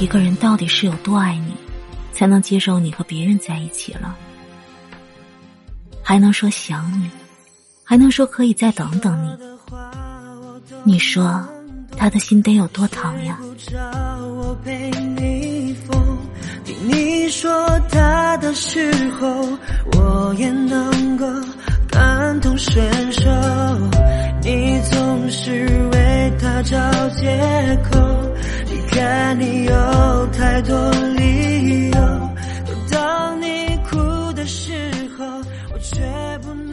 一个人到底是有多爱你，才能接受你和别人在一起了？还能说想你，还能说可以再等等你？你说他的心得有多疼呀？你说他的时候，我分手，你总是为他找借口，离开你有太多理由，可当你哭的时候，我却不能。